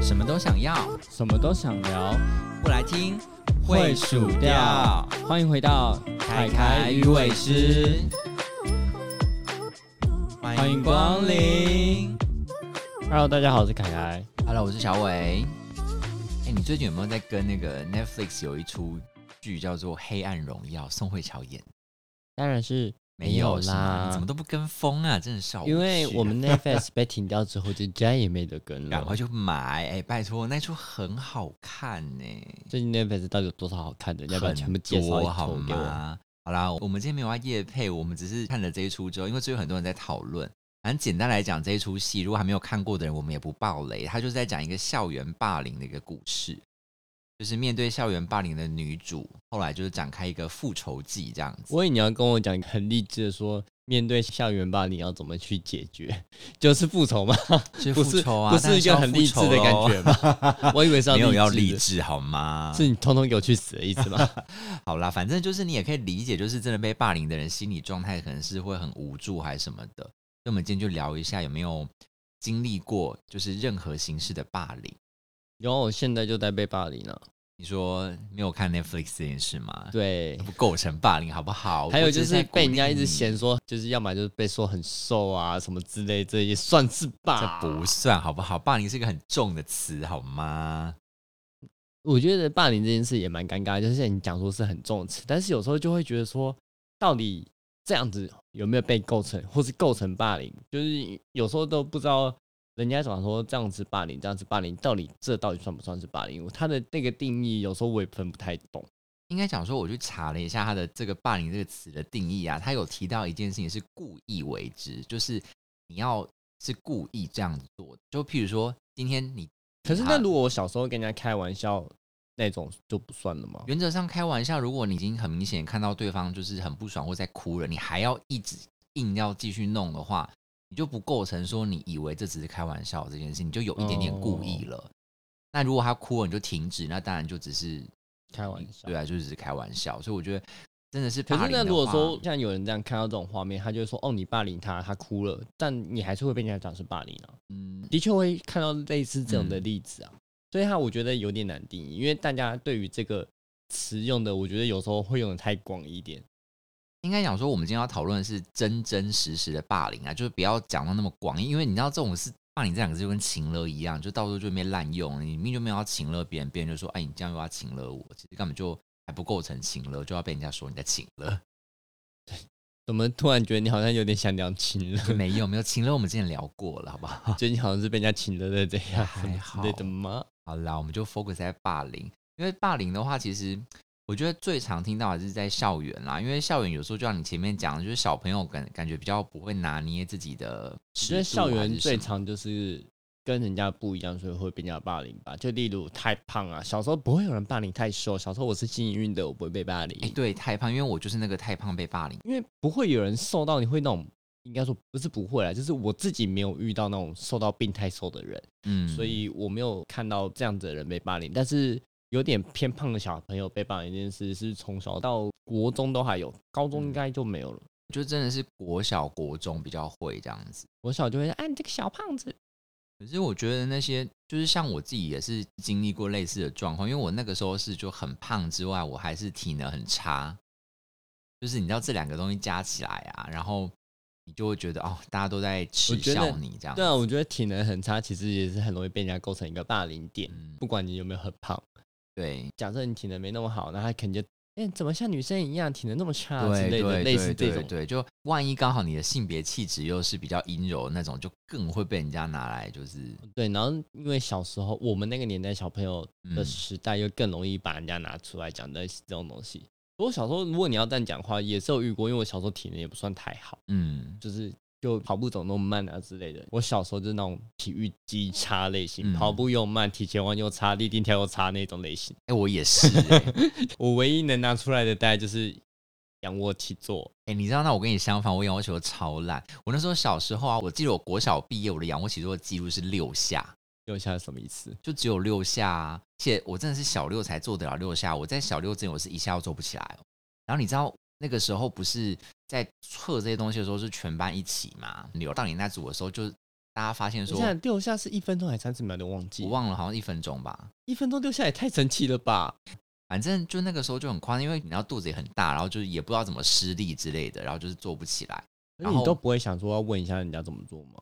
什么都想要，什么都想聊，不来听会数掉。欢迎回到凯凯鱼尾狮，欢迎光临。Hello，大家好，我是凯凯。Hello，我是小伟。哎，你最近有没有在跟那个 Netflix 有一出剧叫做《黑暗荣耀》，宋慧乔演？当然是没有啦，你怎么都不跟风啊？真的是因为我们 Netflix 被停掉之后，就再也没得跟了赶快。就买。哎，拜托，那出很好看呢、最近 Netflix 到底有多少好看的？要不要全部介绍好？吗？好啦，我们今天没有要夜配，我们只是看了这一出之后，因为最近很多人在讨论。反正简单来讲，这一出戏如果还没有看过的人，我们也不爆雷。他就是在讲一个校园霸凌的一个故事，就是面对校园霸凌的女主，后来就是展开一个复仇记这样子。我以为你要跟我讲很励志的说，面对校园霸凌要怎么去解决，就是复仇吗？是复仇啊，不是一个很励志的感觉吗？我以为是要没有要励励志志好吗，？是你通通给我去死的意思吗？好啦，反正就是你也可以理解，就是真的被霸凌的人心理状态可能是会很无助还是什么的。所以我们今天就聊一下有没有经历过就是任何形式的霸凌。然后我现在就在被霸凌了。你说没有看 Netflix 这件事吗？，对，不构成霸凌好不好？还有就是被人家一直嫌说，就是要么就是被说很瘦啊什么之类，这也算是霸。这不算好不好？霸凌是一个很重的词好吗？我觉得霸凌这件事也蛮尴尬，就是像你讲说是很重的词，但是有时候就会觉得说，到底这样子有没有被构成，或是构成霸凌？就是有时候都不知道人家讲说这样子霸凌，这样子霸凌，到底这到底算不算是霸凌？他的那个定义有时候我也分不太懂。应该讲说，我去查了一下他的这个“霸凌”这个词的定义啊，他有提到一件事情是故意为之，就是你要是故意这样子做。就譬如说，今天你可是那如果我小时候跟人家开玩笑那种就不算了吗？原则上开玩笑，如果你已经很明显看到对方就是很不爽或在哭了，你还要一直硬要继续弄的话，你就不构成说你以为这只是开玩笑这件事，你就有一点点故意了。那如果他哭了，你就停止，那当然就只是开玩笑。对啊，就只是开玩笑。所以我觉得真的是可是那如果说像有人这样看到这种画面，他就会说：“哦，你霸凌他，他哭了。”但你还是会被人家讲是霸凌啊。嗯，的确会看到类似这样的嗯例子啊，所以他我觉得有点难定义，因为大家对于这个词用的，我觉得有时候会用的太广一点。应该讲说，我们今天要讨论的是真真实实的霸凌啊，就是不要讲到那么广义，因为你知道这种是霸凌这两个字就跟情勒一样，就到时候就被滥用，你明明就没有要情勒别人，别人就说，哎，你这样又要情勒我，其实根本就还不构成情勒，就要被人家说你在情勒。怎么突然觉得你好像有点想聊情了？没有没有情勒，我们之前聊过了，好不好？最近好像是被人家请了的这样还好的吗？好啦，我们就 focus 在霸凌，因为霸凌的话，其实我觉得最常听到还是在校园啦，因为校园有时候就像你前面讲的，就是小朋友感感觉比较不会拿捏自己的我尺觉得校园最常就是跟人家不一样，所以会被人家霸凌吧。就例如太胖啊，小时候不会有人霸凌太瘦，小时候我是幸运的，我不会被霸凌。哎、对，太胖，因为我就是那个太胖被霸凌。因为不会有人瘦到你会那种，应该说不是不会啦，就是我自己没有遇到那种瘦到病态瘦的人，嗯，所以我没有看到这样子的人被霸凌。但是有点偏胖的小朋友被霸凌这件事，是从小到国中都还有，高中应该就没有了。就真的是国小、国中比较会这样子。我小就会说，哎，你这个小胖子，可是我觉得那些就是像我自己也是经历过类似的状况，因为我那个时候是就很胖之外，我还是体能很差。就是你知道这两个东西加起来啊，然后你就会觉得哦，大家都在耻笑你这样。对啊，我觉得体能很差，其实也是很容易被人家构成一个霸凌点。嗯，不管你有没有很胖，对假设你体能没那么好，那他肯定就，哎，怎么像女生一样体能那么差之类的，对类似这种。对就万一刚好你的性别气质又是比较阴柔那种，就更会被人家拿来就是对，然后因为小时候我们那个年代小朋友的嗯时代，又更容易把人家拿出来讲类似这种东西。我小时候，如果你要这样讲话，也是有遇过，因为我小时候体能也不算太好，嗯就是就跑步走那么慢啊之类的。我小时候就是那种体育极差类型，嗯跑步又慢，体前弯又差，立定跳又差那种类型。哎、我也是哎、我唯一能拿出来的大概就是仰卧起坐。哎、你知道那我跟你相反，我仰卧起坐超烂。我那时候小时候啊，我记得我国小毕业，我的仰卧起坐的记录是六下，六下是什么意思？就只有六下啊。而且我真的是小六才做得了六下，我在小六之前我是一下都做不起来哦。然后你知道那个时候不是在测这些东西的时候是全班一起嘛？流到你那组的时候，就大家发现说现，在丢下是一分钟还是三十秒的忘记我，忘了好像一分钟吧。一分钟丢下也太神奇了吧！反正就那个时候就很夸张，因为你知道肚子也很大，然后就是也不知道怎么施力之类的，然后就是做不起来。然后那你都不会想说要问一下人家怎么做吗？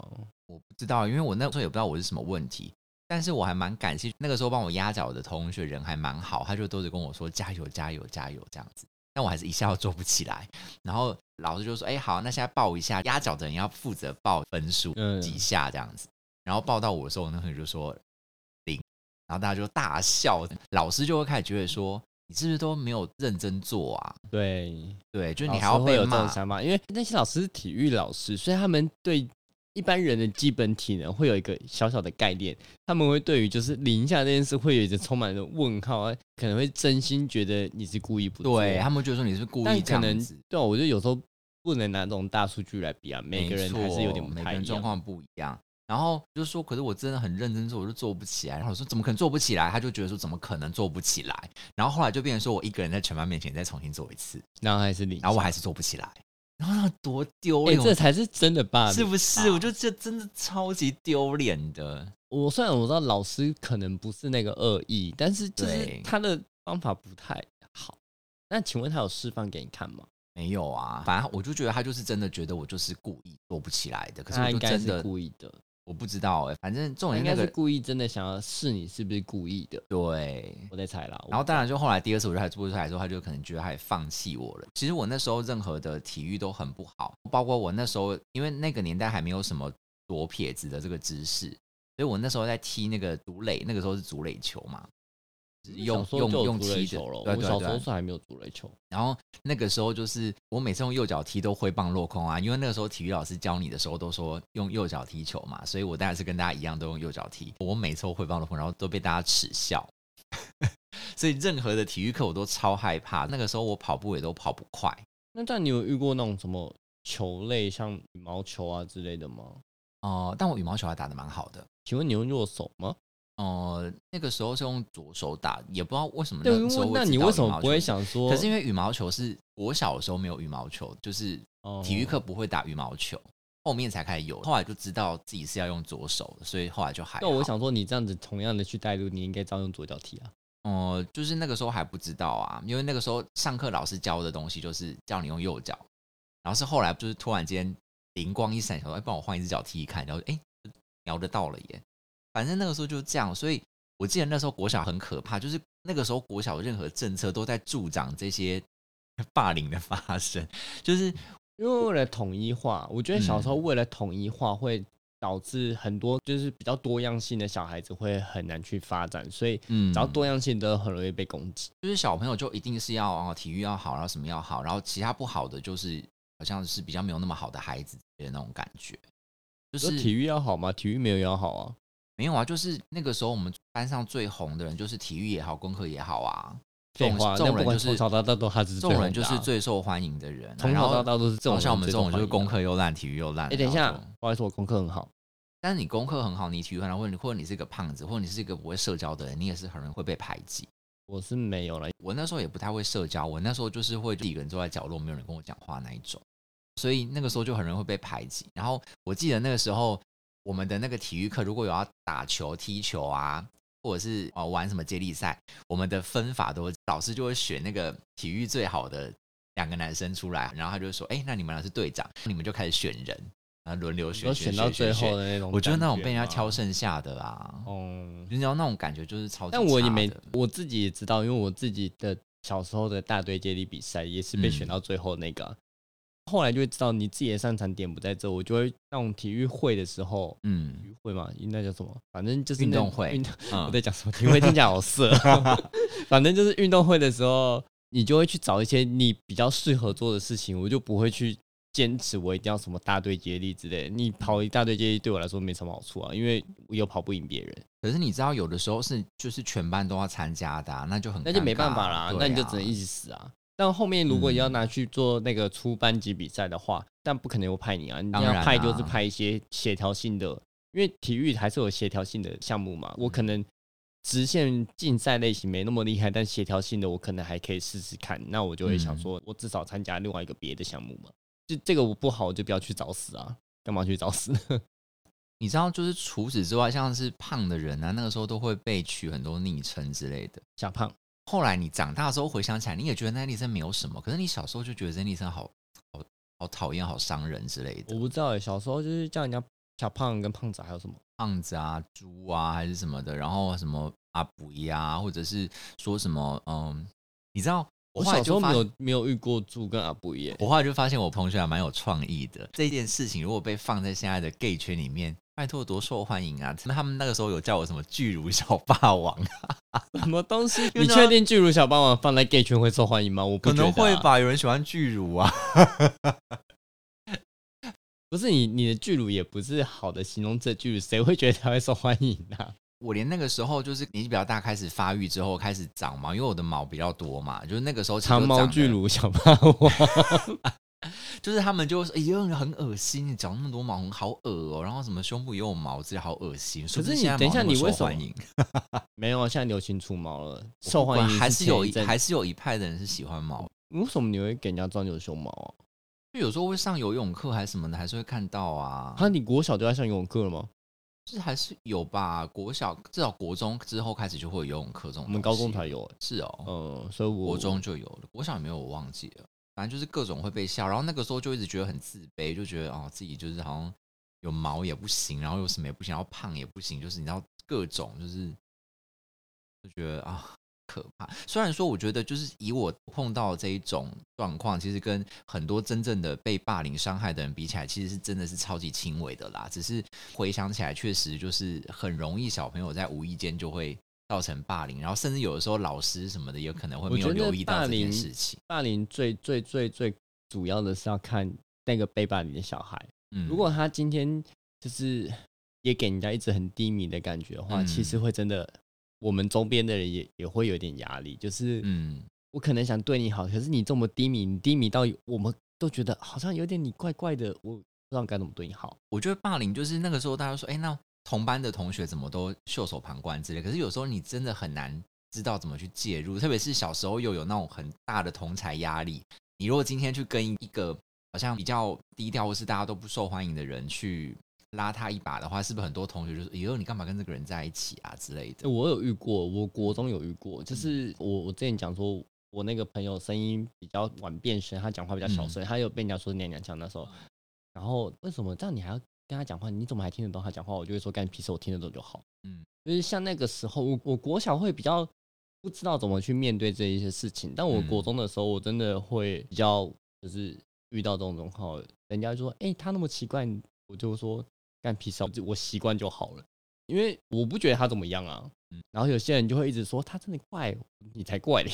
我不知道，因为我那时候也不知道我是什么问题，但是我还蛮感谢那个时候帮我压脚的同学人还蛮好，他就都是跟我说加油加油加油这样子，但我还是一下都做不起来。然后老师就说：“哎、好，那现在报一下，压脚的人要负责报分数嗯几下这样子。”然后报到我的时候，我那同学就说零，然后大家就大笑，老师就会开始觉得说：“你是不是都没有认真做啊？”对，对，就是你还要被骂，因为那些老师是体育老师，所以他们对一般人的基本体能会有一个小小的概念，他们会对于就是零下这件事会有一个充满了问号，啊，可能会真心觉得你是故意不做，对他们觉得说你是故意这但可能样子。对啊，我觉得有时候不能拿这种大数据来比啊，每个人还是有点每个。人状况不一样。然后就说，可是我真的很认真做，我就做不起来。然后我说怎么可能做不起来？他就觉得说怎么可能做不起来？然后后来就变成说我一个人在全班面前再重新做一次，然后还是零，然后我还是做不起来。然后那多丢哎、脸，这才是真的霸凌，是不是？我就这真的超级丢脸的。我虽然我知道老师可能不是那个恶意，但是就是他的方法不太好。那请问他有示范给你看吗？没有啊，反正我就觉得他就是真的觉得我就是故意做不起来的。可是我他应该是就真的故意的，我不知道哎、反正重他应该是故意真的想要试你是不是故意的。对，我在猜啦。然后当然就后来第二次我就还做不出来的时候，他就可能觉得他也放弃我了。其实我那时候任何的体育都很不好，包括我那时候因为那个年代还没有什么左撇子的这个知识，所以我那时候在踢那个足垒，那个时候是足垒球嘛，就是用用用踢的球了，，我小时候。是还没有足垒球。然后那个时候就是我每次用右脚踢都挥棒落空啊，因为那个时候体育老师教你的时候都说用右脚踢球嘛，所以我当然是跟大家一样都用右脚踢。我每次都挥棒落空，然后都被大家耻笑。所以任何的体育课我都超害怕。那个时候我跑步也都跑不快。那但你有遇过那种什么球类，像羽毛球啊之类的吗？哦、但我羽毛球还打得蛮好的。请问你用右手吗？哦、那个时候是用左手打，也不知道为什么对，那时候那你为什么不会？想说？可是因为羽毛球是我小的时候没有羽毛球，就是哦体育课不会打羽毛球，后面才开始有。后来就知道自己是要用左手的，所以后来就还好。那我想说，你这样子同样的去带路，你应该照用左脚踢啊。哦、就是那个时候还不知道啊，因为那个时候上课老师教的东西就是叫你用右脚，然后是后来就是突然间灵光一闪，想说哎，帮我换一只脚踢踢看，然后哎瞄得到了耶。反正那个时候就是这样，所以我记得那时候国小很可怕，就是那个时候国小任何政策都在助长这些 霸凌的发生，就是因为为了统一化，我觉得小时候嗯为了统一化会导致很多就是比较多样性的小孩子会很难去发展，所以嗯只要多样性都很容易被攻击。就是小朋友就一定是要哦体育要好，然后什么要好，然后其他不好的就是好像是比较没有那么好的孩子的那种感觉，就是体育要好吗？体育没有要好啊。没有啊，就是那个时候我们班上最红的人就是体育也好，功课也好啊。这种废话，这那不管种人就是从小到大都他是这种人就是最受欢迎的人啊、从小到大都是这种人像我们这种就是功。课又烂，体育又烂。哎，等一下不好意思，我功课很好。但是你功课很好，你体育很好，或者你或者你是一个胖子，或者你是一个不会社交的人，你也是很容易会被排挤。我是没有了，我那时候也不太会社交，我那时候就是会一个人坐在角落，没有人跟我讲话那一种，所以那个时候就很容易会被排挤。然后我记得那个时候我们的那个体育课，如果有要打球、踢球啊，或者是哦玩什么接力赛，我们的分法都老师就会选那个体育最好的两个男生出来，然后他就说：“哎，那你们俩是队长，你们就开始选人，然后轮流选，都选选到最后的那种。我觉得那种被人家挑。剩下的啦，哦，你知道那种感觉就是超级但我也没，我自己也知道，因为我自己的小时候的大队接力比赛也是被嗯选到最后那个啊、后来就会知道你自己的擅长点不在这，我就会那种体育会的时候，体嗯育会嘛，那叫什么？反正就是那运动会运动嗯 我在讲什么？体育会听起来好色。反正就是运动会的时候，你就会去找一些你比较适合做的事情，我就不会去坚持我一定要什么大队接力之类的。你跑一大队接力对我来说没什么好处啊，因为我又跑不赢别人，可是你知道，有的时候是就是全班都要参加的、啊，那就很那就没办法啦，对那你就只能啊一直死啊。但后面如果你要拿去做那个出班级比赛的话，但不可能有派你啊，你要派就是啊派一些协调性的，因为体育还是有协调性的项目嘛。我可能直线竞赛类型没那么厉害，但协调性的我可能还可以试试看。那我就会想嗯说，我至少参加另外一个别的项目嘛。就这个我不好，我就不要去找死啊！干嘛去找死？你知道，就是除此之外，像是胖的人啊，那个时候都会被取很多昵称之类的。小胖，后来你长大之后回想起来，你也觉得那昵称没有什么，可是你小时候就觉得这昵称好好好讨厌、好伤人之类的我。不知道哎、小时候就是叫人家小胖跟胖子，还有什么？胖子啊、猪啊，还是什么的，然后什么阿布呀，或者是说什么嗯，你知道，我小时候没有没有遇过猪跟阿布耶。我后来就发现我同学还蛮有创意的。这件事情如果被放在现在的 gay 圈里面，拜托多受欢迎啊！他们那个时候有叫我什么巨乳小霸王，什么东西？你确定巨乳小霸王放在 gay 圈会受欢迎吗？我不可能会？吧？有人喜欢巨乳啊。不是你，你的巨乳也不是好的形容词，巨乳谁会觉得它会受欢迎啊？我连那个时候就是年纪比较大，开始发育之后开始长毛，因为我的毛比较多嘛，就是那个时候长毛巨乳小霸王，就是他们就说：“哎呦，很恶心，你长那么多毛，好恶哦。”然后什么胸部也有毛，这好恶心。可是你等一下你为什么？没有啊，现在流行出毛了，受欢迎还是有一还是有一派的人是喜欢毛，为什么你会给人家装有胸毛啊？就有时候会上游泳课还是什么的，还是会看到啊。啊，你国小就在上游泳课了吗？就是还是有吧。国小至少国中之后开始就会有游泳课这种。我们高中才有、欸，是哦，嗯，所以我国中就有了，国小有没有我忘记了。反正就是各种会被笑，然后那个时候就一直觉得很自卑，就觉得哦自己就是好像有毛也不行，然后有什么也不行，然后胖也不行，就是你知道各种就是就觉得啊可怕。虽然说我觉得就是以我碰到这一种状况，其实跟很多真正的被霸凌伤害的人比起来，其实是真的是超级轻微的啦。只是回想起来，确实就是很容易小朋友在无意间就会。造成霸凌，然后甚至有的时候老师什么的有可能会没有留意到这件事情。霸凌最最最最主要的是要看那个被霸凌的小孩，嗯如果他今天就是也给人家一直很低迷的感觉的话，嗯其实会真的，我们周边的人也也会有点压力。就是嗯，我可能想对你好，可是你这么低迷，你低迷到我们都觉得好像有点你怪怪的，我不知道该怎么对你好。我觉得霸凌就是那个时候大家说，哎，那同班的同学怎么都袖手旁观之类。可是有时候你真的很难知道怎么去介入，特别是小时候又有那种很大的同才压力。你如果今天去跟一个好像比较低调或是大家都不受欢迎的人去拉他一把的话，是不是很多同学就说，以后，你干嘛跟这个人在一起啊之类的？我有遇过，我国中有遇过，就是我我之前讲说，我那个朋友声音比较晚变声，他讲话比较小声，他有被人家说娘娘腔那时候，然后为什么这样你还要跟他讲话？你怎么还听得懂他讲话？我就会说干屁事，我听得懂就好。嗯，就是像那个时候，我我国小会比较不知道怎么去面对这一些事情，但我嗯国中的时候，我真的会比较就是遇到这种状况，人家就说，哎、他那么奇怪，我就说干屁事，我习惯就好了。因为我不觉得他怎么样啊，嗯然后有些人就会一直说他真的怪，你才怪嘞。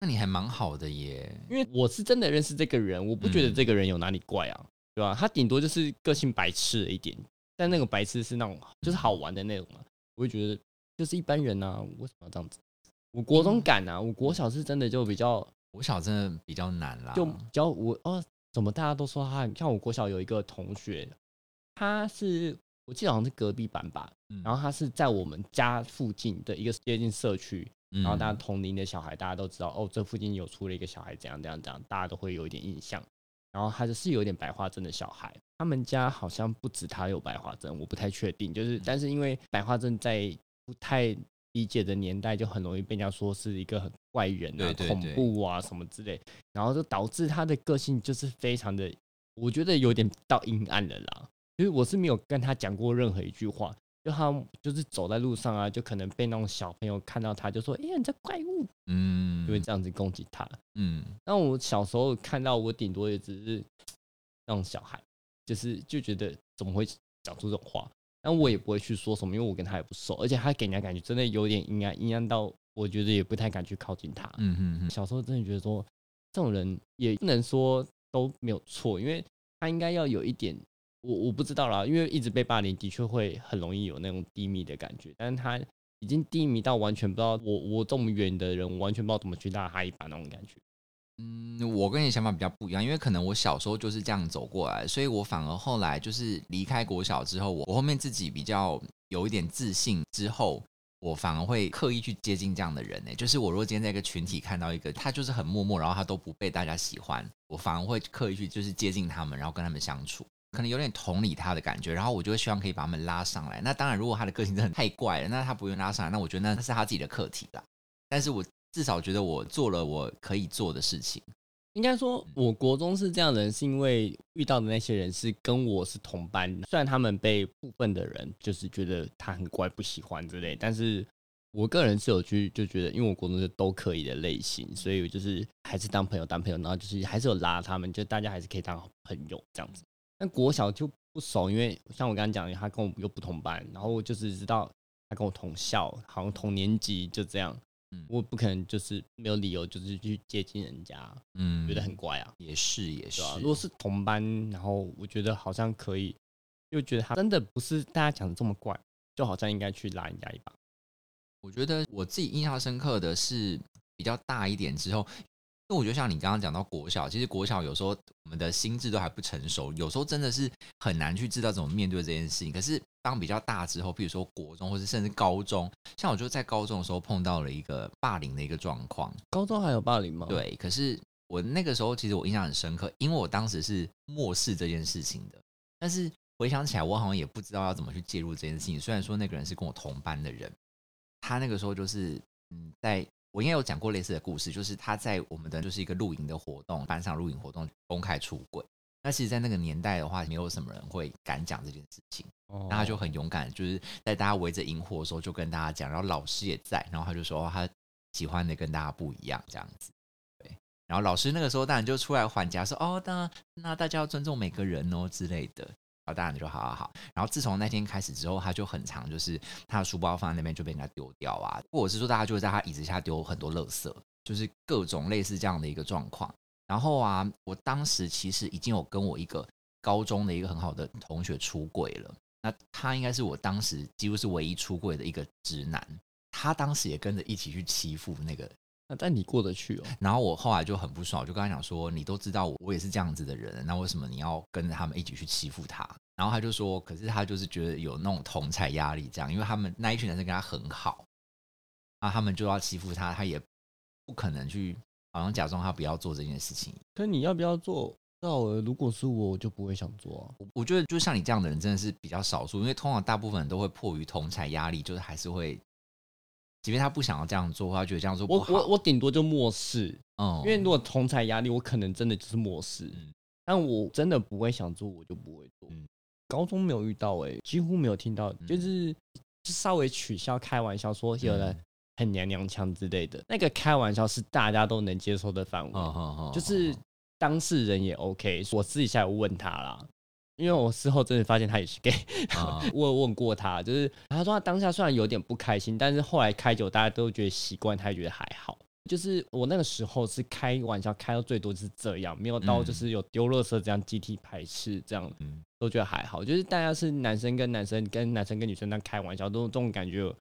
那你还蛮好的耶。因为我是真的认识这个人，我不觉得嗯这个人有哪里怪啊，对吧？他顶多就是个性白痴了一点，但那个白痴是那种就是好玩的那种嘛，我会觉得就是一般人啊，为什么要这样子？我国中敢啊，我国小是真的就比较国小真的比较难啦，就比较我哦，怎么大家都说他像我国小有一个同学，他是我记得好像是隔壁班吧，嗯然后他是在我们家附近的一个接近社区，嗯然后大家同龄的小孩，大家都知道哦，这附近有出了一个小孩，怎样怎样怎样，大家都会有一点印象。然后他就是有点白化症的小孩，他们家好像不止他有白化症，我不太确定。就是，但是因为白化症在不太理解的年代，就很容易被人家说是一个很怪人啊、恐怖啊什么之类，然后就导致他的个性就是非常的，我觉得有点到阴暗了啦。就是我是没有跟他讲过任何一句话，就他就是走在路上啊，就可能被那种小朋友看到他就说：“哎呀，你这怪物！”嗯就会这样子攻击他。嗯那我小时候看到，我顶多也只是那种小孩，就是就觉得怎么会讲出这种话，但我也不会去说什么，因为我跟他也不熟，而且他给人家感觉真的有点阴暗，阴暗到我觉得也不太敢去靠近他。嗯嗯嗯，小时候真的觉得说，这种人也不能说都没有错，因为他应该要有一点，我我不知道啦，因为一直被霸凌，的确会很容易有那种低迷的感觉，但是他已经低迷到完全不知道我我这么远的人，我完全不知道怎么去拉他一把那种感觉。嗯，我跟你想法比较不一样，因为可能我小时候就是这样走过来，所以我反而后来就是离开国小之后，我我后面自己比较有一点自信之后，我反而会刻意去接近这样的人呢、就是我如果今天在一个群体看到一个他就是很默默，然后他都不被大家喜欢，我反而会刻意去就是接近他们，然后跟他们相处，可能有点同理他的感觉，然后我就会希望可以把他们拉上来。那当然，如果他的个性真的太怪了，那他不用拉上来，那我觉得那是他自己的课题啦。但是我至少觉得我做了我可以做的事情。应该说，我国中是这样的人，是因为遇到的那些人是跟我是同班，虽然他们被部分的人就是觉得他很怪不喜欢之类，但是我个人是有去就觉得，因为我国中是都可以的类型，所以我就是还是当朋友当朋友，然后就是还是有拉他们，就大家还是可以当好朋友这样子。但国小就不熟，因为像我刚刚讲，他跟我又不同班，然后我就是知道他跟我同校，好像同年级就这样。嗯我不可能就是没有理由就是去接近人家，嗯觉得很怪啊，也是也是啊。如果是同班，然后我觉得好像可以，又觉得他真的不是大家讲的这么怪，就好像应该去拉人家一把。我觉得我自己印象深刻的是比较大一点之后，因为我觉得像你刚刚讲到国小，其实国小有时候我们的心智都还不成熟，有时候真的是很难去知道怎么面对这件事情。可是当比较大之后，比如说国中或者甚至高中，像我就在高中的时候碰到了一个霸凌的一个状况，高中还有霸凌吗？，对，可是我那个时候其实我印象很深刻，因为我当时是漠视这件事情的，但是回想起来，我好像也不知道要怎么去介入这件事情。虽然说那个人是跟我同班的人，他那个时候就是嗯，在我应该有讲过类似的故事，就是他在我们的就是一个露营的活动，班上露营活动公开出轨。那其实，在那个年代的话，没有什么人会敢讲这件事情。哦那他就很勇敢，就是在大家围着萤火的时候就跟大家讲，然后老师也在，然后他就说、哦他喜欢的跟大家不一样这样子，对。然后老师那个时候当然就出来缓颊说哦，那那大家要尊重每个人哦之类的。然后当然就好好好。然后自从那天开始之后，他就很常就是他的书包放在那边就被人家丢掉啊，或者是说大家就会在他椅子下丢很多垃圾，就是各种类似这样的一个状况。然后啊，我当时其实已经有跟我一个高中的一个很好的同学出轨了。那他应该是我当时几乎是唯一出柜的一个直男，他当时也跟着一起去欺负那个，那但你过得去哦？然后我后来就很不爽，我就跟他讲说，你都知道我我也是这样子的人，那为什么你要跟着他们一起去欺负他？然后他就说，可是他就是觉得有那种同才压力，这样，因为他们那一群男生跟他很好，那，他们就要欺负他，他也不可能去好像假装他不要做这件事情。可你要不要做？到了，如果是我，我就不会想做啊。我我觉得就像你这样的人真的是比较少数，因为通常大部分人都会迫于同才压力，就是还是会，即便他不想要这样做，他觉得这样做不好，我我我顶多就漠视，嗯，因为如果同才压力，我可能真的就是漠视。嗯但我真的不会想做，我就不会做。嗯高中没有遇到、欸，几乎没有听到，嗯就是就稍微取笑、开玩笑说有人嗯很娘娘腔之类的。那个开玩笑是大家都能接受的范围，就是当事人也 OK。我私底下有问他啦，因为我事后真的发现他也是 gay，嗯 我有问过他，就是他说他当下虽然有点不开心，但是后来开久，大家都觉得习惯，他也觉得还好。就是我那个时候是开玩笑，开到最多就是这样，没有到就是有丢垃圾这样集体排斥这样，嗯都觉得还好。就是大家是男生跟男生跟男生跟女生这样开玩笑，都这种感觉，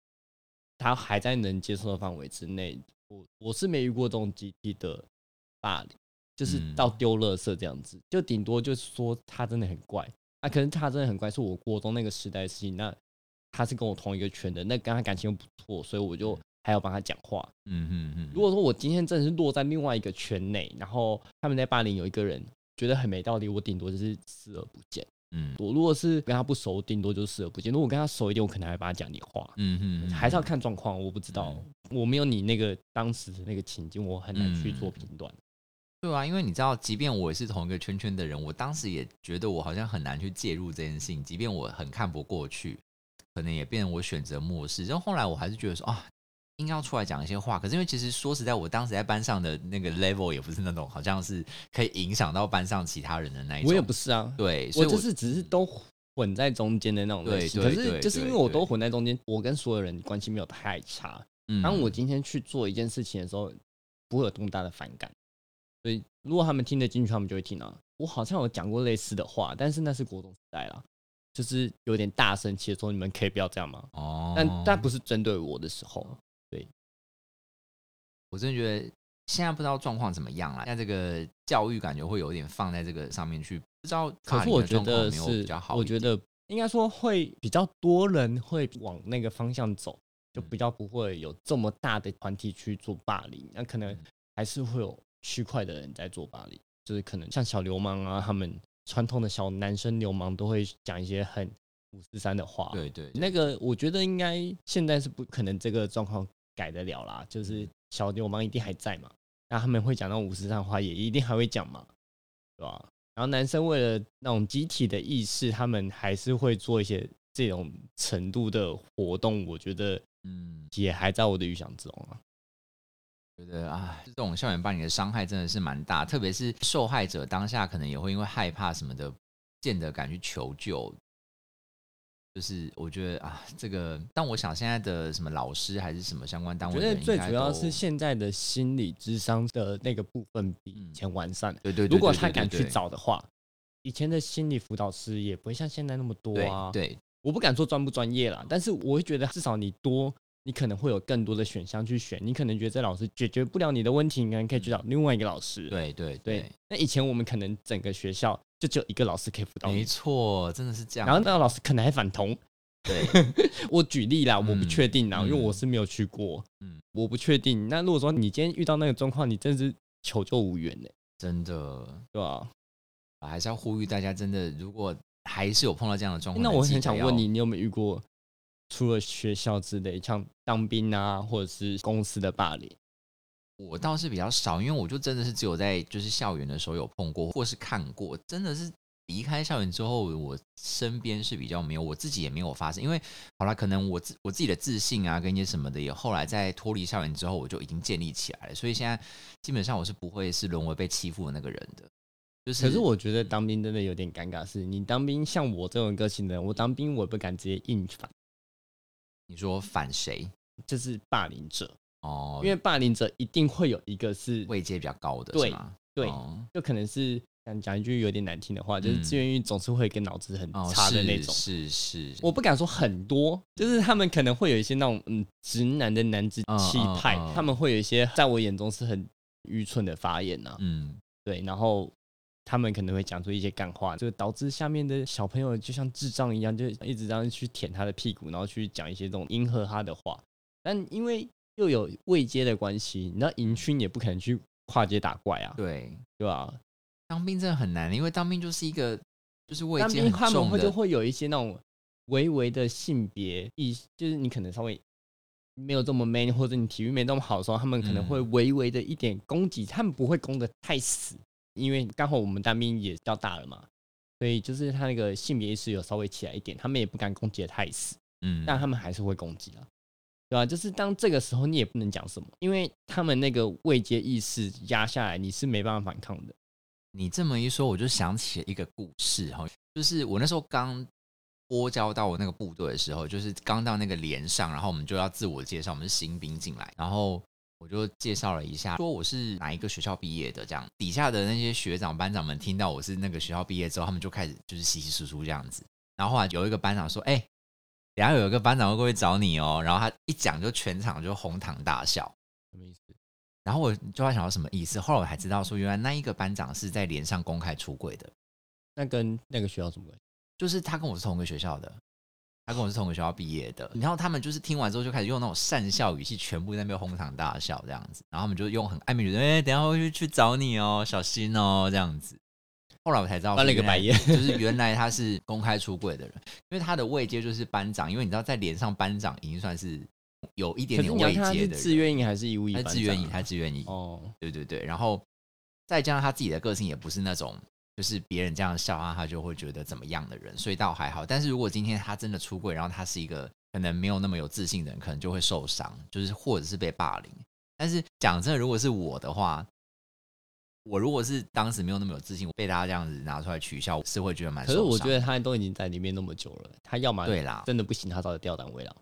他还在能接受的范围之内。我我是没遇过这种集体的霸凌，就是嗯到丢垃圾这样子，就顶多就是说他真的很怪。啊，可能他真的很怪，是我国中那个时代的事情。那他是跟我同一个圈的，那跟他感情又不错，所以我就还要帮他讲话。嗯嗯嗯，如果说我今天真的是落在另外一个圈内，然后他们在霸凌有一个人觉得很没道理，我顶多就是视而不见。嗯我如果是跟他不熟，顶多就视而不见。如果跟他熟一点，我可能还帮他讲点话。嗯嗯，还是要看状况，我不知道，我没有你那个当时的那个情境，我很难去做嗯评断。对啊，因为你知道，即便我也是同一个圈圈的人，我当时也觉得我好像很难去介入这件事情，即便我很看不过去，可能也变成我选择漠视。然后后来我还是觉得说啊，应该要出来讲一些话。可是因为其实说实在，我当时在班上的那个 level 也不是那种好像是可以影响到班上其他人的那一种。我也不是啊，对，所以我我就是只是都混在中间的那种类型。可对对对是就是因为对对我都混在中间，我跟所有人关系没有太差。嗯当我今天去做一件事情的时候，不会有这么大的反感。所以如果他们听得进去，他们就会听啊。我好像有讲过类似的话，但是那是国中时代啦，就是有点大声气的说：“你们可以不要这样吗？”哦，但但不是针对我的时候，对我真的觉得现在不知道状况怎么样了。现在这个教育感觉会有点放在这个上面去，不知道可是我觉得是比较好。我觉得应该说会比较多人会往那个方向走，就比较不会有这么大的团体去做霸凌，那可能嗯还是会有区块的人在做巴黎，就是可能像小流氓啊，他们传统的小男生流氓都会讲一些很五四三的话，对对，对。那个我觉得应该现在是不可能这个状况改得了啦，就是小流氓一定还在嘛，那他们会讲那种五十上话，也一定还会讲嘛，对吧？然后男生为了那种集体的意识，他们还是会做一些这种程度的活动，我觉得嗯，也还在我的预想之中啊。觉得啊，这种校园霸凌的伤害真的是蛮大，特别是受害者当下可能也会因为害怕什么的，见得敢去求救。就是我觉得啊，这个，但我想现在的什么老师还是什么相关单位我觉得最主要是现在的心理智商的那个部分比以嗯前完善了。对对对，如果他敢去，找的话，以前的心理辅导师也不会像现在那么多对啊。对我不敢说专不专业啦，但是我会觉得至少你多，你可能会有更多的选项去选。你可能觉得这老师解决不了你的问题，你可能可以去找另外一个老师。对对对对，那以前我们可能整个学校就只有一个老师可以辅导没，错，真的是这样。然后那个老师可能还反同。对，我举例啦，我不嗯确定啦，因为嗯我是没有去过，嗯我不确定。那如果说你今天遇到那个状况，你真的是求救无援呢、真的对吧？还是要呼吁大家，真的如果还是有碰到这样的状况，那我很想问你，，你有没有遇过除了学校之类，像当兵啊，或者是公司的霸凌？我倒是比较少，因为我就真的是只有在就是校园的时候有碰过，或是看过，真的是离开校园之后，我身边是比较没有，我自己也没有发生。因为好了，可能我自我自己的自信啊，跟一些什么的，也后来在脱离校园之后，我就已经建立起来了，所以现在基本上我是不会是沦为被欺负的那个人的。就是，可是我觉得当兵真的有点尴尬，是你当兵像我这种个性的人，我当兵我也不敢直接硬反，你说反谁就是霸凌者，哦？因为霸凌者一定会有一个是，位阶比较高的，对是吗？对，哦就可能是讲讲一句有点难听的话，就是嗯志愿役总是会有一个脑子很哦，差的那种。是是是，我不敢说很多，就是他们可能会有一些那种嗯直男的男子嗯气派，嗯嗯他们会有一些在我眼中是很愚蠢的发言呐、嗯，对，然后他们可能会讲出一些干话，就导致下面的小朋友就像智障一样，就一直这样去舔他的屁股，然后去讲一些这种迎合他的话。但因为又有未接的关系，你知道营区也不可能去跨界打怪啊，对，对吧？当兵真的很难，因为当兵就是一个就是未接很当兵他们，会就会有一些那种微微的性别意，就是你可能稍微没有这么 man，或者你体育没那么好的时候，他们可能会嗯微微的一点攻击，他们不会攻的太死，因为刚好我们当兵也比较大了嘛，所以就是他那个性别意识有稍微起来一点，他们也不敢攻击的太死，嗯，但他们还是会攻击啊。对吧、就是当这个时候，你也不能讲什么，因为他们那个未接意识压下来，你是没办法反抗的。你这么一说，我就想起了一个故事哈，就是我那时候刚拨交到我那个部队的时候，就是刚到那个连上，然后我们就要自我介绍，我们是新兵进来，然后我就介绍了一下，说我是哪一个学校毕业的，这样。底下的那些学长班长们听到我是那个学校毕业之后，他们就开始就是稀稀疏疏这样子，然后后来有一个班长说，哎、等一下有一个班长会过去找你哦，然后他一讲就全场就哄堂大笑，什么意思？然后我就在想到什么意思，后来我才知道说，原来那一个班长是在连上公开出柜的，那跟那个学校什么关系？就是他跟我是同一个学校的，他跟我是同一个学校毕业的。然后他们就是听完之后就开始用那种讪笑语气，全部在那边哄堂大笑这样子。然后他们就用很暧昧语气，哎、等一下会去去找你哦，小心哦这样子。后来我才知道，翻了一个白眼，就是 原来他是公开出柜的人，因为他的位阶就是班长，因为你知道在连上班长已经算是有一点点位阶的人，自愿役还是义务役他自愿役，他是自愿役，哦，对对对，然后再加上他自己的个性也不是那种就是别人这样笑他，他就会觉得怎么样的人，所以倒还好。但是如果今天他真的出柜，然后他是一个可能没有那么有自信的人，可能就会受伤，就是或者是被霸凌。但是讲真的，如果是我的话，我如果是当时没有那么有自信，被大家这样子拿出来取笑，是会觉得蛮可。是我觉得他都已经在里面那么久了，他要么对啦，真的不行，他早就调单位了。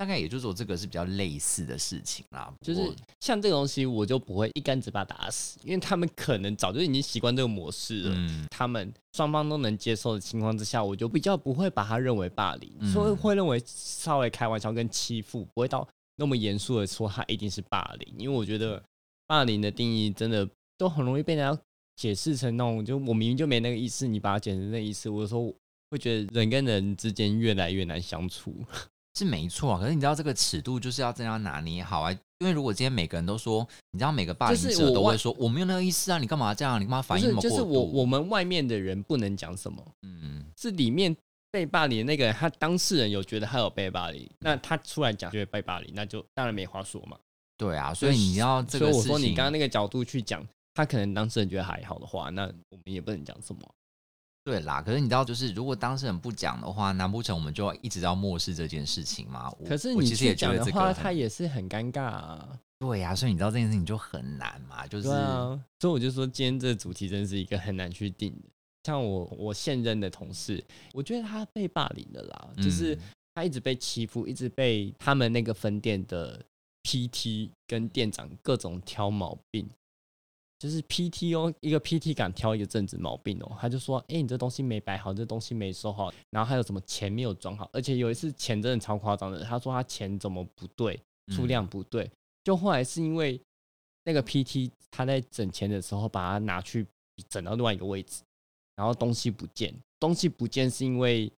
大概也就是说这个是比较类似的事情啦。就是像这个东西，我就不会一竿子把它打死，因为他们可能早就已经习惯这个模式了。嗯，他们双方都能接受的情况之下，我就比较不会把他认为霸凌，嗯所以会认为稍微开玩笑跟欺负，不会到那么严肃的说他一定是霸凌，因为我觉得霸凌的定义真的都很容易被人家解释成那种，就我明明就没那个意思，你把它解成那意思，我有时候会觉得人跟人之间越来越难相处。是没错啊。可是你知道这个尺度就是要这样拿捏好啊。因为如果今天每个人都说，你知道每个霸凌者都会说我没有那个意思啊，你干嘛这样？你干嘛反应就是？我我们外面的人不能讲什么，嗯，是里面被霸凌的那个人，他当事人有觉得他有被霸凌，那他出来讲觉得被霸凌，那就当然没话说嘛。对啊，所以你要这个，所以我说你刚刚那个角度去讲，他可能当事人觉得还好的话，那我们也不能讲什么。对啦。可是你知道，就是如果当事人不讲的话，难不成我们就要一直要漠视这件事情吗？可是你其实也去讲的话，他也是很尴尬啊。对呀、所以你知道这件事情就很难嘛，就是啊，所以我就说今天这个主题真是一个很难去定的。像我我现任的同事，我觉得他被霸凌的啦，就是嗯他一直被欺负，一直被他们那个分店的 PT 跟店长各种挑毛病。就是 PT 哦，一个 PT 敢挑一个正直毛病哦，他就说：“哎、你这东西没摆好，这东西没收好，然后还有什么钱没有装好，而且有一次钱真的超夸张的，他说他钱怎么不对，数嗯。量不对，就后来是因为那个 PT 他在整钱的时候把它拿去整到另外一个位置，然后东西不见，东西不见是因为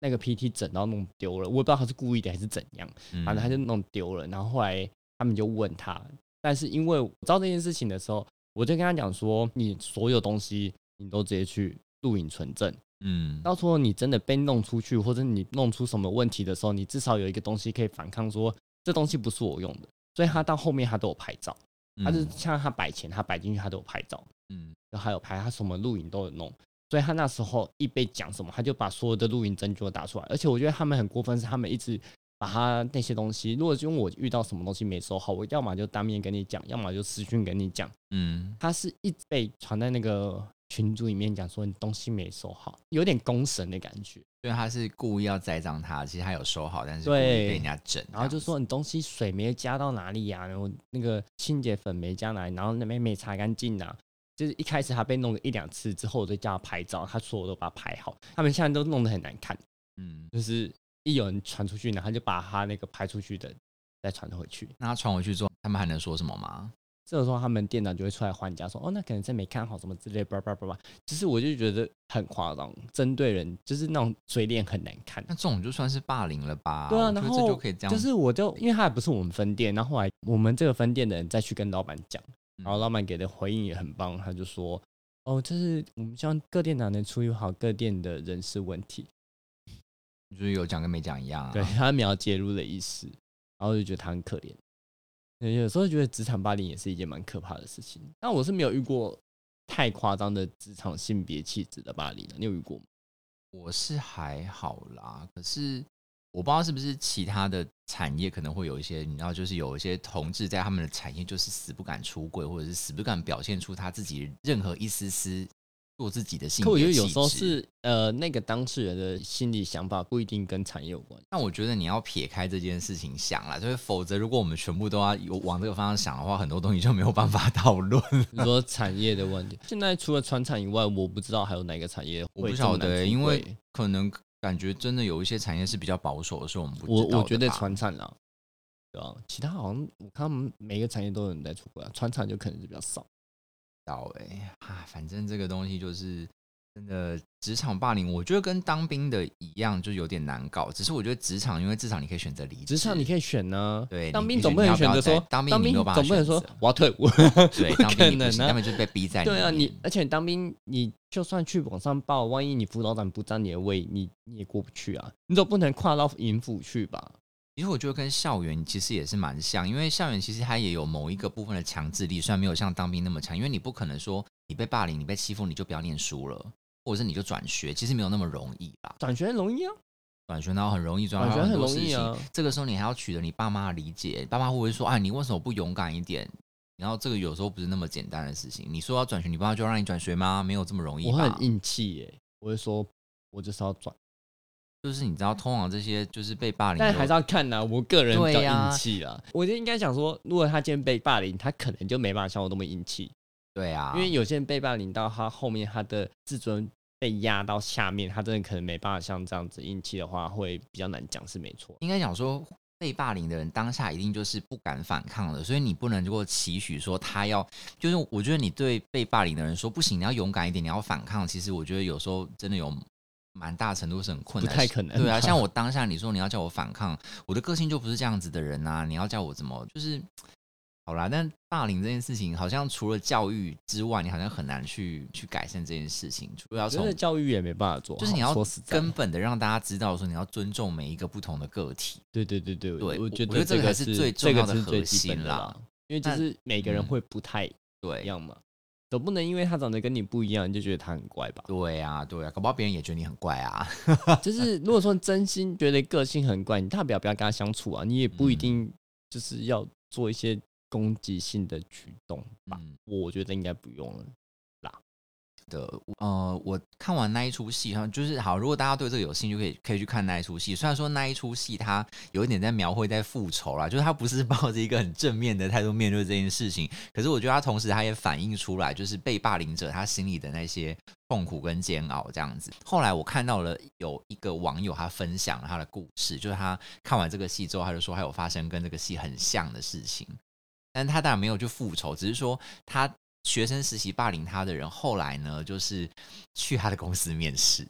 那个 PT 整到弄丢了，我也不知道他是故意的还是怎样，嗯反正他就弄丢了，然后后来他们就问他，但是因为我知道这件事情的时候，我就跟他讲说，你所有东西你都直接去录影存证，嗯到时候你真的被弄出去，或者你弄出什么问题的时候，你至少有一个东西可以反抗说，这东西不是我用的。所以他到后面他都有拍照，他就像他摆钱，他摆进去他都有拍照，嗯然后还有拍，他什么录影都有弄。所以他那时候一被讲什么，他就把所有的录影证据都打出来。而且我觉得他们很过分，是他们一直把他那些东西，如果因为我遇到什么东西没收好，我要么就当面跟你讲，要么就私讯跟你讲。嗯他是一直被传在那个群组里面讲说你东西没收好，有点公神的感觉。所以他是故意要栽赃他，其实他有收好，但是故意对被人家整，然后就说你东西水没加到哪里呀、然后那个清洁粉没加哪里，然后那边没擦干净呐。就是一开始他被弄了一两次之后，我就叫他拍照，他说我都把它拍好。他们现在都弄得很难看，嗯，就是一有人传出去，然后他就把他那个拍出去的再传回去。那他传回去之后，他们还能说什么吗？这个时候他们店长就会出来还价，说哦，那可能真没看好什么之类，叭叭叭叭。其实我就觉得很夸张，针对人就是那种嘴脸很难看。那这种就算是霸凌了吧？对啊，然后就可以这样，就是我就因为他也不是我们分店，然后后来我们这个分店的人再去跟老板讲，嗯然后老板给的回应也很棒，他就说哦，就是我们希望各店长能处理好各店的人事问题，就是有讲跟没讲一样啊。对他没有介入的意思，然后就觉得他很可怜。对有时候觉得职场霸凌也是一件蛮可怕的事情，但我是没有遇过太夸张的职场性别气质的霸凌的，你有遇过吗？我是还好啦，可是我不知道是不是其他的产业可能会有一些，你知道，就是有一些同志在他们的产业就是死不敢出柜，或者是死不敢表现出他自己任何一丝丝做自己的性可我觉。得有时候是呃那个当事人的心理想法不一定跟产业有关。那我觉得你要撇开这件事情想啦，就是否则如果我们全部都要有往这个方向想的话，很多东西就没有办法讨论。你说产业的问题，现在除了船产以外，我不知道还有哪个产业我不晓得、因为可能感觉真的有一些产业是比较保守的，是我们不知道的我我觉得吧船产啊，对啊，其他好像我看他们每个产业都有人在出轨啊，船产就可能是比较少。到哎、啊，反正这个东西就是真的职场霸凌，我觉得跟当兵的一样，就有点难搞。只是我觉得职场，因为职场你可以选择离职，职场你可以选呢、对当兵总不能选择说当兵总不能说我要退伍，对不当兵你不行，可能啊他们就被逼在 对啊，你而且当兵，你就算去往上报，万一你辅导长不占你的位，你你也过不去啊。你总不能跨到营府去吧？其实我觉得跟校园其实也是蛮像，因为校园其实它也有某一个部分的强制力，虽然没有像当兵那么强，因为你不可能说你被霸凌、你被欺负你就不要念书了，或者是你就转学，其实没有那么容易吧。转学很容易啊，转学然后很容易转，转学很多事情容易啊。这个时候你还要取得你爸妈的理解，爸妈会不会说，啊，你为什么不勇敢一点？然后这个有时候不是那么简单的事情。你说要转学，你爸妈就让你转学吗？没有这么容易吧。我很硬气耶、我会说，我就是要转，就是你知道，通往这些就是被霸凌的，但还是要看呐、我个人比较硬气啦。我觉得应该想说，如果他今天被霸凌，他可能就没办法像我那么硬气，对啊，因为有些人被霸凌到他后面，他的自尊被压到下面，他真的可能没办法像这样子硬气的话，会比较难讲，是没错。应该讲说，被霸凌的人当下一定就是不敢反抗的，所以你不能如果期许说他要，就是我觉得你对被霸凌的人说不行，你要勇敢一点，你要反抗。其实我觉得有时候真的有蛮大程度是很困难，不太可能对啊，像我当下你说你要叫我反抗，我的个性就不是这样子的人啊，你要叫我怎么就是好啦。但霸凌这件事情，好像除了教育之外，你好像很难去去改善这件事情，除了要我觉得从教育也没办法做，就是你要根本的让大家知道说你要尊重每一个不同的个体。对对对对，对我我觉得这个是最重要的核心啦因为就是每个人嗯会不太一对，样嘛，总不能因为他长得跟你不一样，你就觉得他很怪吧？对啊，对啊，搞不好别人也觉得你很怪啊。就是如果说真心觉得个性很怪，你大不了不要跟他相处啊，你也不一嗯定就是要做一些攻击性的举动吧？嗯我觉得应该不用了。的，呃，我看完那一出戏，哈，就是好，如果大家对这个有兴趣，可以可以去看那一出戏。虽然说那一出戏它有一点在描绘在复仇啦，就是他不是 抱着一个很正面的态度面对这件事情，可是我觉得他同时他也反映出来，就是被霸凌者他心里的那些痛苦跟煎熬这样子。后来我看到了有一个网友他分享了他的故事，就是他看完这个戏之后，他就说还有发生跟这个戏很像的事情，但他当然没有去复仇，只是说他学生实习霸凌他的人，后来呢，就是去他的公司面试，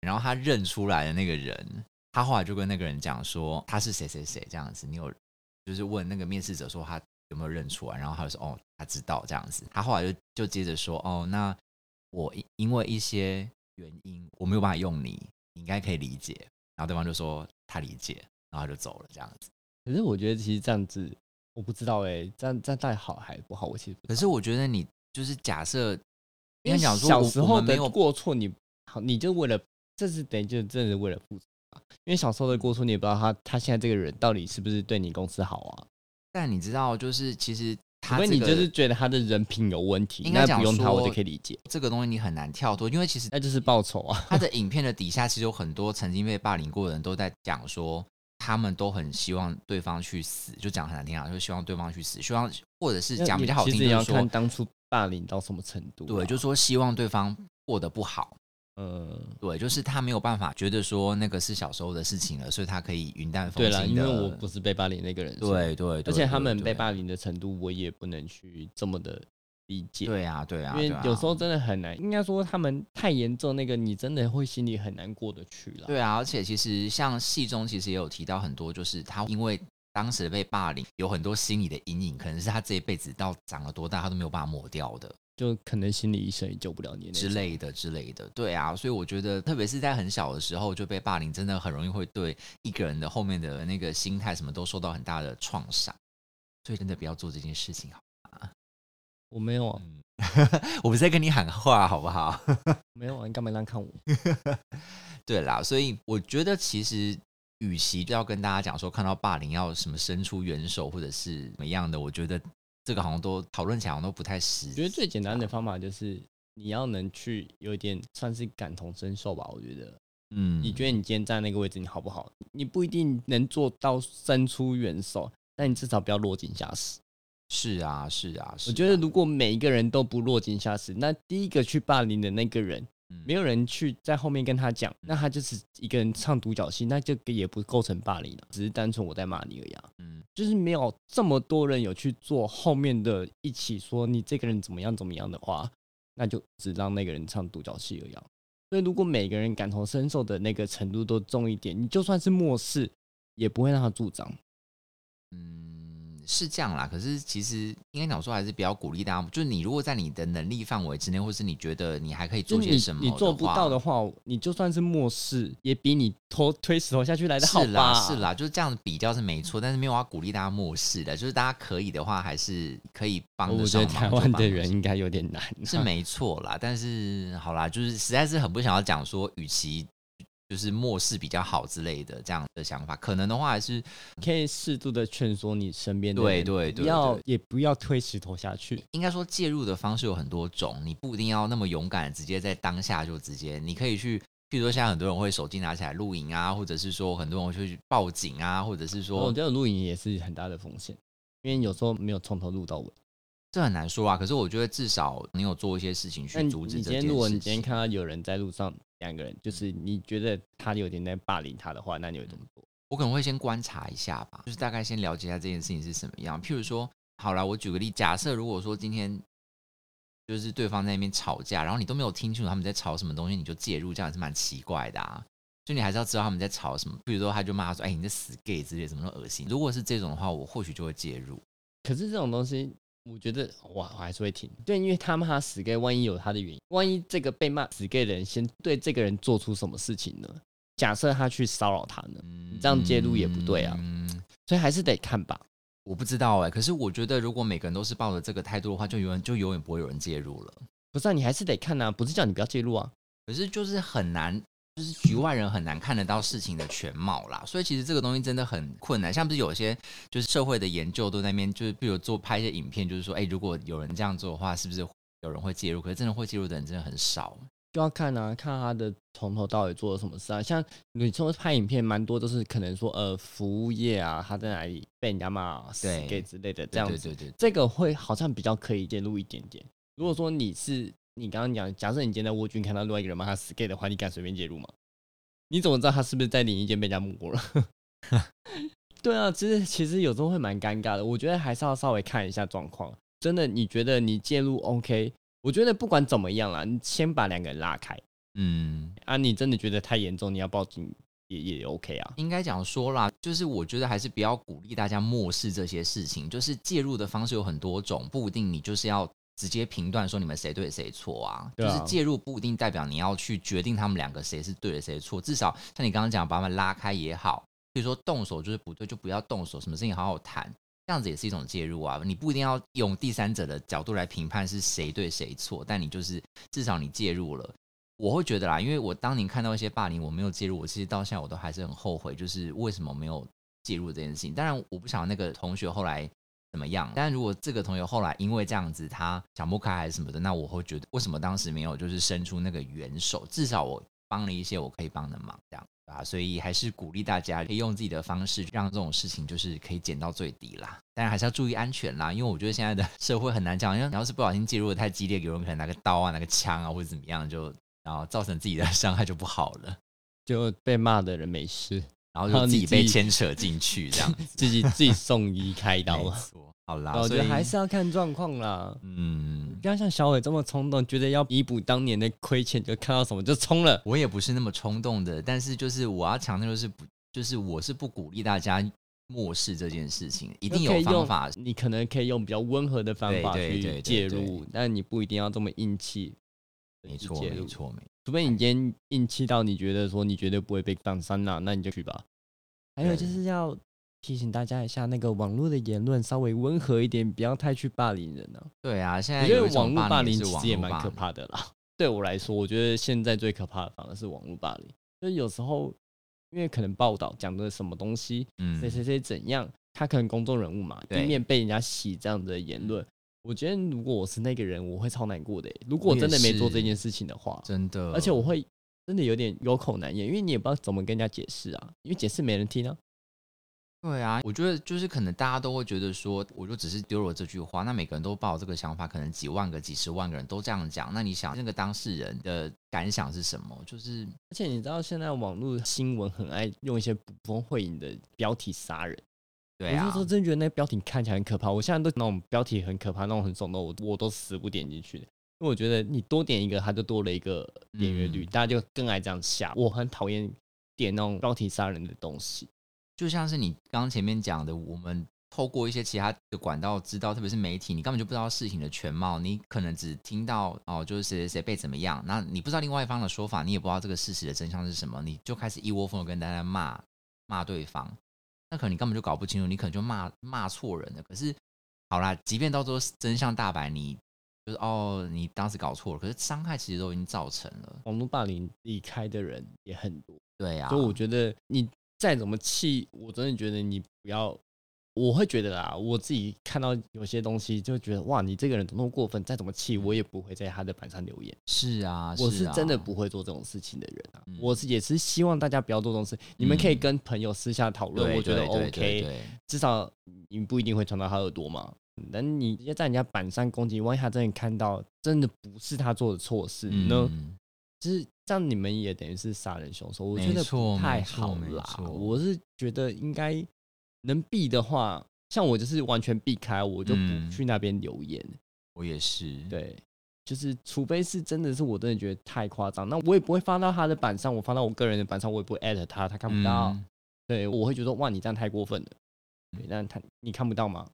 然后他认出来的那个人，他后来就跟那个人讲说他是谁谁谁这样子，你有就是问那个面试者说他有没有认出来，然后他就说哦他知道这样子，他后来就就接着说哦那我因因为一些原因我没有办法用你，你应该可以理解，然后对方就说他理解，然后就走了这样子。可是我觉得其实这样子，我不知道哎、这样这样到底好还不好？我其实不可是我觉得你就是假设，因为讲说小时候没有过错你，好，你就为了这是等于就真的是为了复仇啊。因为小时候的过错，你也不知道他他现在这个人到底是不是对你公司好啊？但你知道，就是其实除非他这个你就是觉得他的人品有问题，应该不用他我就可以理解，这个东西你很难跳脱，因为其实那就是报仇啊。他的影片的底下其实有很多曾经被霸凌过的人都在讲说，他们都很希望对方去死，就讲很难听啊，就希望对方去死，希望或者是讲比较好听，就是说，看当初霸凌到什么程度啊、对，就说希望对方过得不好。呃，对，就是他没有办法觉得说那个是小时候的事情了，所以他可以云淡风轻对了，因。为我不是被霸凌那个人，对对，对而且他们被霸凌的程度，我也不能去这么的理解。对啊对啊，因为有时候真的很难，应该说他们太严重，那个你真的会心里很难过得去了。对啊，而且其实像戏中其实也有提到很多，就是他因为当时被霸凌，有很多心理的阴影，可能是他这一辈子到长了多大，他都没有办法抹掉的就可能心理医生也救不了你。之类的之类的。对啊，所以我觉得，特别是在很小的时候就被霸凌，真的很容易会对一个人的后面的那个心态什么都受到很大的创伤。所以真的不要做这件事情，好。我没有啊，嗯，我不是在跟你喊话，好不好？没有啊，你干嘛这样看我？对啦，所以我觉得其实，与其要跟大家讲说看到霸凌要什么伸出援手或者是怎么样的，我觉得这个好像都讨论起来好像都不太实。我觉得最简单的方法就是你要能去有一点算是感同身受吧。我觉得，嗯，你觉得你今天站那个位置，你好不好？你不一定能做到伸出援手，但你至少不要落井下石。是啊，是啊，是啊我觉得如果每一个人都不落井下石，那第一个去霸凌的那个人，嗯没有人去在后面跟他讲，那他就是一个人唱独角戏，那这个也不构成霸凌了，只是单纯我在骂你而已啊。嗯就是没有这么多人有去做后面的一起说你这个人怎么样怎么样的话，那就只让那个人唱独角戏而已啊。所以如果每个人感同身受的那个程度都重一点，你就算是漠视，也不会让他助长。嗯，是这样啦。可是其实应该讲说，还是比较鼓励大家，就是你如果在你的能力范围之内，或是你觉得你还可以做些什么，你做不到的，话，你就算是漠视，也比你拖推石头下去来的好是吧？啦是啦，就是这样子比较是没错，但是没有要鼓励大家漠视的，就是大家可以的话，还是可以帮得上忙觉得台湾的人应该有点难、啊是没错啦，但是好啦，就是实在是很不想要讲说，与其就是漠视比较好之类的这样的想法，可能的话还是可以适度的劝说你身边的人对对对不要也不要推石头下去。应该说介入的方式有很多种，你不一定要那么勇敢，直接在当下就直接，你可以去。譬如说，现在很多人会手机拿起来录影啊，或者是说很多人会去报警啊，或者是说我说觉得录影也是很大的风险，因为有时候没有从头录到尾。这很难说啊。可是我觉得至少你有做一些事情去阻止你这件事情。今天如果你今天看到有人在路上两个人，就是你觉得他有点在霸凌他的话，那你会怎么做？我可能会先观察一下吧，就是大概先了解一下这件事情是什么样。譬如说，好了，我举个例，假设如果说今天就是对方在那边吵架，然后你都没有听清楚他们在吵什么东西，你就介入，这样是蛮奇怪的啊。就你还是要知道他们在吵什么，比如说他就骂说：“哎，你这死 gay 之类，怎么那么恶心？”如果是这种的话，我或许就会介入。可是这种东西，我觉得哇我还是会听。对，因为他骂他死 gay，万一有他的原因，万一这个被骂死 gay 的人先对这个人做出什么事情呢？假设他去骚扰他呢？你这样介入也不对啊。所以还是得看吧。我不知道哎，可是我觉得如果每个人都是抱着这个态度的话，就永远就永远不会有人介入了。不是，啊，你还是得看啊，不是叫你不要介入啊。可是就是很难。就是局外人很难看得到事情的全貌啦，所以其实这个东西真的很困难。像不是有些就是社会的研究都在那边，就是比如做拍一些影片，就是说，哎，如果有人这样做的话，是不是有人会介入？可是真的会介入的人真的很少。就要看啊，看他的从头到尾做了什么事啊。像你说拍影片，蛮多都是可能说，呃，服务业啊，他在哪里被人家骂死给之类的这样子。对对对，这个会好像比较可以介入一点点。如果说你是。你刚刚讲，假设你今天在蜗居看到另外一个人骂他死 gay 的话，你敢随便介入吗？你怎么知道他是不是在另一间被人家摸了？对啊，其实其实有时候会蛮尴尬的。我觉得还是要稍微看一下状况。真的，你觉得你介入 OK？我觉得不管怎么样啦，你先把两个人拉开。嗯，啊，你真的觉得太严重，你要报警也也 OK 啊。应该讲说啦，就是我觉得还是不要鼓励大家漠视这些事情。就是介入的方式有很多种，不一定你就是要。直接评断说你们谁对谁错啊？就是介入不一定代表你要去决定他们两个谁是对的谁错。至少像你刚刚讲，把他们拉开也好。比如说动手就是不对，就不要动手。什么事情好好谈，这样子也是一种介入啊。你不一定要用第三者的角度来评判是谁对谁错，但你就是至少你介入了。我会觉得啦，因为我当年看到一些霸凌，我没有介入，我其实到现在我都还是很后悔，就是为什么没有介入这件事情。当然，我不想那个同学后来。怎么样？但如果这个同学后来因为这样子他想不开还是什么的，那我会觉得为什么当时没有就是伸出那个援手？至少我帮了一些我可以帮的忙，这样啊，所以还是鼓励大家可以用自己的方式让这种事情就是可以减到最低啦。当然还是要注意安全啦，因为我觉得现在的社会很难讲，因为你要是不小心介入的太激烈，有人可能拿个刀啊、拿个枪啊或者怎么样，就然后造成自己的伤害就不好了，就被骂的人没事。然后就自己被牵扯进去，这样 自己自己送医开刀。好啦，我觉得还是要看状况啦。嗯，不要像小伟这么冲动，觉得要弥补当年的亏欠，就看到什么就冲了。我也不是那么冲动的，但是就是我要强调的是，不就是我是不鼓励大家漠视这件事情，一定有方法。你可能可以用比较温和的方法去介入，但你不一定要这么硬气。没错，没错，没。除非你今天硬气到你觉得说你绝对不会被放三那，那你就去吧。还有就是要提醒大家一下，那个网络的言论稍微温和一点，不要太去霸凌人了。对啊，现在因为网络霸凌其实也蛮可怕的啦。对我来说，我觉得现在最可怕的反而是网络霸凌。就有时候，因为可能报道讲的什么东西，嗯，谁谁谁怎样，他可能公众人物嘛，一面被人家洗这样的言论。我觉得如果我是那个人，我会超难过的。如果我真的没做这件事情的话，真的，而且我会真的有点有口难言，因为你也不知道怎么跟人家解释啊，因为解释没人听啊。对啊，我觉得就是可能大家都会觉得说，我就只是丢了这句话，那每个人都抱这个想法，可能几万个、几十万个人都这样讲，那你想那个当事人的感想是什么？就是，而且你知道现在网络新闻很爱用一些捕风会影的标题杀人。对啊，有时候真觉得那标题看起来很可怕。我现在都那种标题很可怕，那种很耸动，我我都死不点进去的。因为我觉得你多点一个，它就多了一个点阅率，大家就更爱这样下。我很讨厌点那种标题杀人的东西。就像是你刚刚前面讲的，我们透过一些其他的管道知道，特别是媒体，你根本就不知道事情的全貌，你可能只听到哦，就是谁谁谁被怎么样，那你不知道另外一方的说法，你也不知道这个事实的真相是什么，你就开始一窝蜂的跟大家骂骂对方。那可能你根本就搞不清楚，你可能就骂骂错人了。可是，好啦，即便到时候真相大白，你就是哦，你当时搞错了，可是伤害其实都已经造成了。网络霸凌离开的人也很多，对呀。所以我觉得你再怎么气，我真的觉得你不要。我会觉得啦，我自己看到有些东西就觉得哇，你这个人怎么那么过分？再怎么气，我也不会在他的板上留言。是啊，我是真的不会做这种事情的人啊。我是也是希望大家不要做这种事。你们可以跟朋友私下讨论，我觉得 OK。至少你不一定会传到他耳朵嘛。但你直接在人家板上攻击，万一他真的看到，真的不是他做的错事呢？就是这样，你们也等于是杀人凶手。我觉得不太好啦。我是觉得应该。能避的话，像我就是完全避开，我就不去那边留言。我也是，对，就是除非是真的是我真的觉得太夸张，那我也不会发到他的板上，我发到我个人的板上，我也不会艾特他，他看不到。嗯对，我会觉得哇，你这样太过分了。对，但他你看不到吗？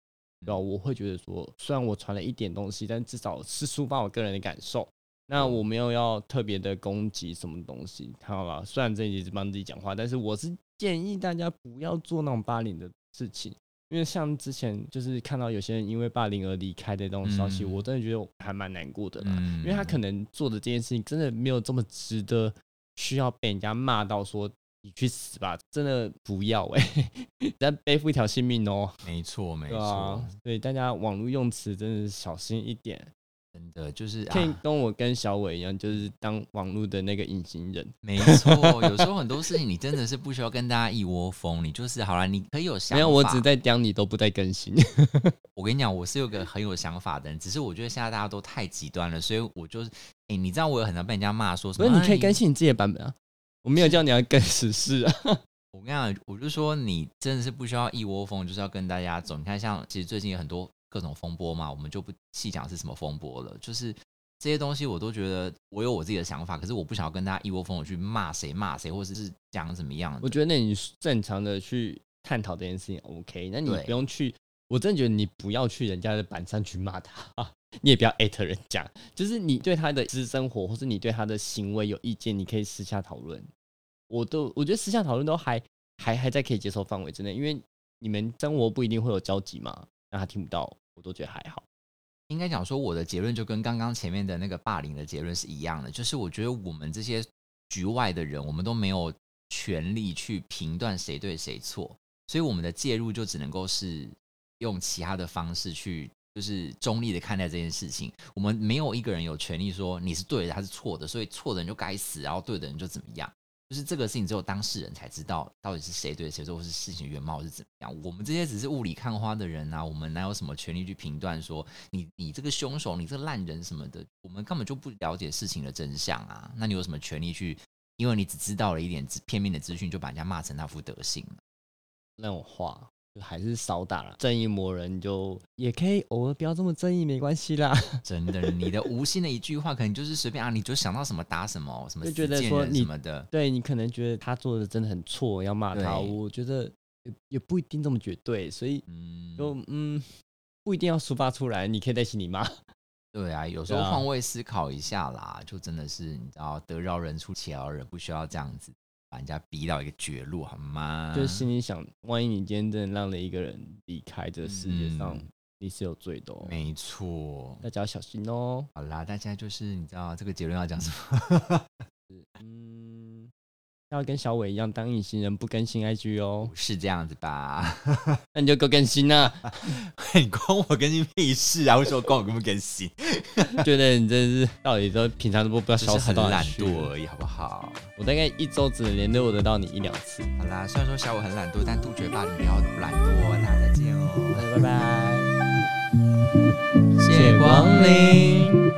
对吧？我会觉得说，虽然我传了一点东西，但至少是抒发我个人的感受。那我没有要特别的攻击什么东西，好吧？虽然这一集是帮自己讲话，但是我是建议大家不要做那种霸凌的事情，因为像之前就是看到有些人因为霸凌而离开的那种消息，嗯。我真的觉得还蛮难过的啦。嗯。因为他可能做的这件事情真的没有这么值得，需要被人家骂到说你去死吧，真的不要哎、欸，在背负一条性命哦、没错没错，，所以大家网络用词真的是小心一点，真的就是可以啊跟我跟小伟一样，就是当网络的那个隐形人。没错，有时候很多事情你真的是不需要跟大家一窝蜂，你就是好了，你可以有想法。没有，我只在讲你都不在更新。我跟你讲，我是有个很有想法的人，只是我觉得现在大家都太极端了，所以我就是，哎、你知道我有很常被人家骂说什么？不是，你可以啊更。新你自己的版本啊，我没有叫你要更时事啊。我跟你讲，我就说你真的是不需要一窝蜂，就是要跟大家走。你看，像其实最近有很多各种风波嘛，我们就不细讲是什么风波了。就是这些东西，我都觉得我有我自己的想法，可是我不想要跟大家一窝蜂的去骂谁骂谁，或者是讲怎么样。我觉得那你正常的去探讨这件事情 OK，那你不用去，我真的觉得你不要去人家的板上去骂他啊，你也不要艾特人家，就是你对他的私生活或是你对他的行为有意见，你可以私下讨论。我都我觉得私下讨论都还还还在可以接受范围之内，因为你们生活不一定会有交集嘛，让他听不到，我都觉得还好。应该讲说，我的结论就跟刚刚前面的那个霸凌的结论是一样的，就是我觉得我们这些局外的人，我们都没有权利去评断谁对谁错，所以我们的介入就只能够是用其他的方式去，就是中立的看待这件事情。我们没有一个人有权利说你是对的，他是错的，所以错的人就该死，然后对的人就怎么样。就是这个事情只有当事人才知道到底是谁对谁错，或是事情原貌是怎么样。我们这些只是雾里看花的人啊，我们哪有什么权利去评断说你你这个凶手，你这个烂人什么的？我们根本就不了解事情的真相啊！那你有什么权利去？因为你只知道了一点片面的资讯，就把人家骂成那副德行了？那种话就还是少打了，正义魔人就也可以偶尔不要这么正义，没关系啦。真的，你的无心的一句话，可能就是随便啊，你就想到什么打什么，什么就觉得说你什么的。对你可能觉得他做的真的很错，要骂他，我觉得也也不一定这么绝对，所以嗯，就嗯不一定要抒发出来，你可以在心里骂。对啊，有时候换位思考一下啦，就真的是你知道，得饶人处且饶人，不需要这样子把人家逼到一个绝路，好吗？就心里想，万一你今天真的让了一个人离开这世界上，嗯你是有罪的哦，没错。大家要小心哦。好啦，大家就是你知道这个结论要讲什么？嗯，要跟小伟一样当隐形人，不更新 IG 哦，是这样子吧？那你就够更新啊！你关我更新屁事啊？为什么关我更不更新？觉得你真是到底都平常都不不要消失到哪去惰而已，好不好？我大概一周只能联络得到你一两次。好啦，虽然说小伟很懒惰，但杜绝霸凌不要懒惰。大家再见哦，拜拜。谢光临。